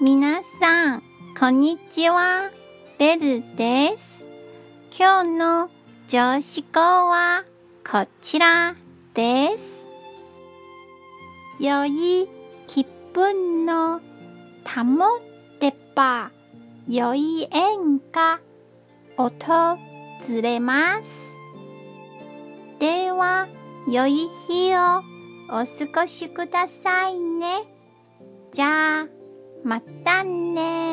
皆さん、こんにちは。ベルです。今日の上司語はこちらです。良い気分の保てば良い縁が訪れます。では、良い日をお過ごしくださいね。じゃあ、またね